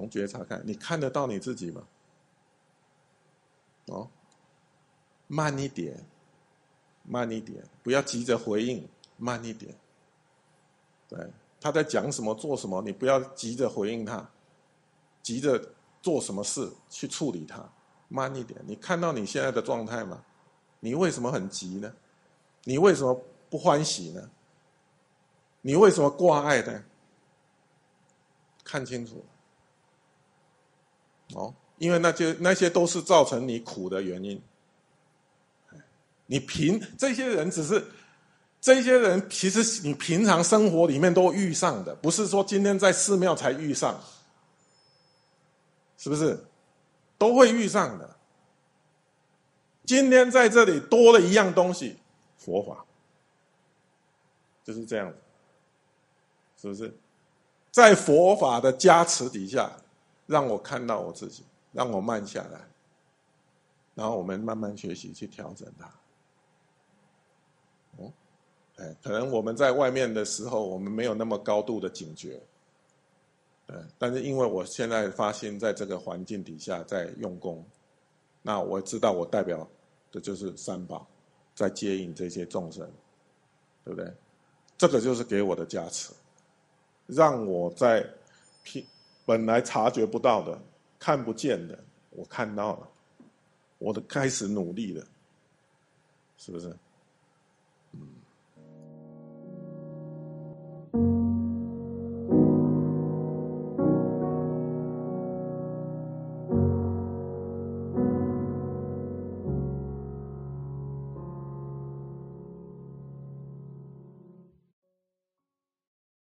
从觉察看，你看得到你自己吗？哦，慢一点，慢一点，不要急着回应，慢一点。对，他在讲什么、做什么，你不要急着回应他，急着做什么事去处理他，慢一点。你看到你现在的状态吗？你为什么很急呢？你为什么不欢喜呢？你为什么挂碍呢？看清楚。哦，因为那些那些都是造成你苦的原因。你平这些人只是，这些人其实你平常生活里面都遇上的，不是说今天在寺庙才遇上，是不是？都会遇上的。今天在这里多了一样东西，佛法，就是这样子，是不是？在佛法的加持底下。让我看到我自己，让我慢下来，然后我们慢慢学习去调整它。哦，哎，可能我们在外面的时候，我们没有那么高度的警觉，嗯，但是因为我现在发现在这个环境底下在用功，那我知道我代表的就是三宝，在接引这些众生，对不对？这个就是给我的加持，让我在拼。本来察觉不到的、看不见的，我看到了，我都开始努力了，是不是？